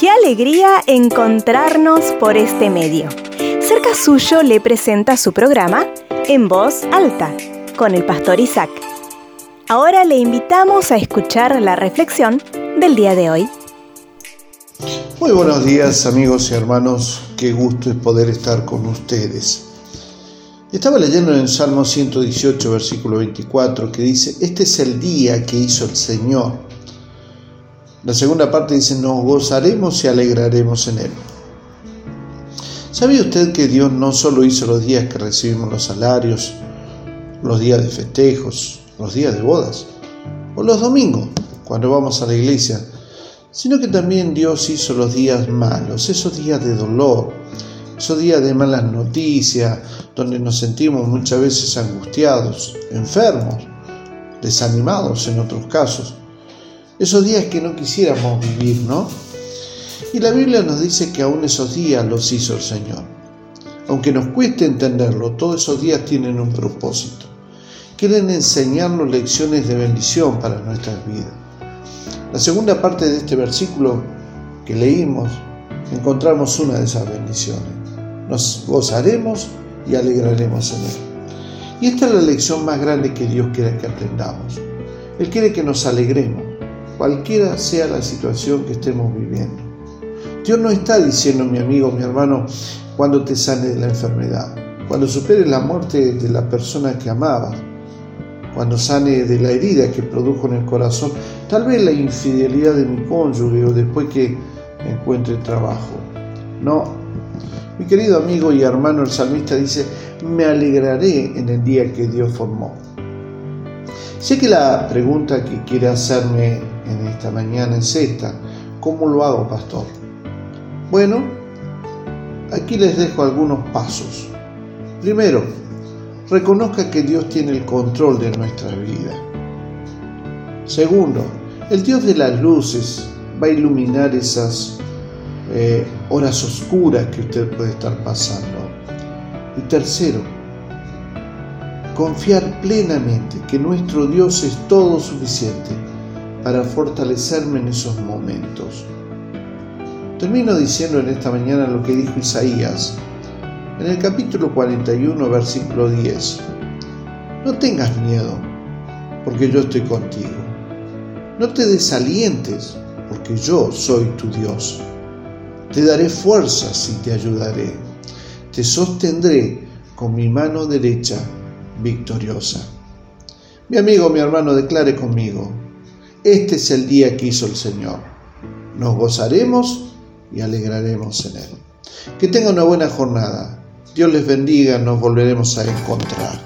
Qué alegría encontrarnos por este medio. Cerca suyo le presenta su programa En Voz Alta con el pastor Isaac. Ahora le invitamos a escuchar la reflexión del día de hoy. Muy buenos días amigos y hermanos, qué gusto es poder estar con ustedes. Estaba leyendo en el Salmo 118, versículo 24, que dice, este es el día que hizo el Señor. La segunda parte dice, nos gozaremos y alegraremos en él. ¿Sabía usted que Dios no solo hizo los días que recibimos los salarios, los días de festejos, los días de bodas, o los domingos, cuando vamos a la iglesia, sino que también Dios hizo los días malos, esos días de dolor, esos días de malas noticias, donde nos sentimos muchas veces angustiados, enfermos, desanimados en otros casos. Esos días que no quisiéramos vivir, ¿no? Y la Biblia nos dice que aún esos días los hizo el Señor. Aunque nos cueste entenderlo, todos esos días tienen un propósito. Quieren enseñarnos lecciones de bendición para nuestras vidas. La segunda parte de este versículo que leímos, encontramos una de esas bendiciones. Nos gozaremos y alegraremos en Él. Y esta es la lección más grande que Dios quiere que aprendamos. Él quiere que nos alegremos, cualquiera sea la situación que estemos viviendo. Dios no está diciendo, mi amigo, mi hermano, cuando te sane de la enfermedad, cuando supere la muerte de la persona que amabas, cuando sane de la herida que produjo en el corazón, tal vez la infidelidad de mi cónyuge o después que encuentre trabajo. No, mi querido amigo y hermano el salmista dice, me alegraré en el día que Dios formó. Sé que la pregunta que quiere hacerme en esta mañana es esta, ¿cómo lo hago, pastor? Bueno, aquí les dejo algunos pasos. Primero, reconozca que Dios tiene el control de nuestra vida. Segundo, el Dios de las luces va a iluminar esas eh, horas oscuras que usted puede estar pasando. Y tercero, confiar plenamente que nuestro Dios es todo suficiente para fortalecerme en esos momentos. Termino diciendo en esta mañana lo que dijo Isaías en el capítulo 41, versículo 10. No tengas miedo, porque yo estoy contigo. No te desalientes, porque yo soy tu Dios. Te daré fuerzas y te ayudaré. Te sostendré con mi mano derecha victoriosa. Mi amigo, mi hermano, declare conmigo, este es el día que hizo el Señor. Nos gozaremos y alegraremos en Él. Que tenga una buena jornada. Dios les bendiga, nos volveremos a encontrar.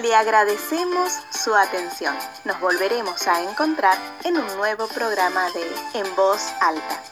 Le agradecemos su atención. Nos volveremos a encontrar en un nuevo programa de En Voz Alta.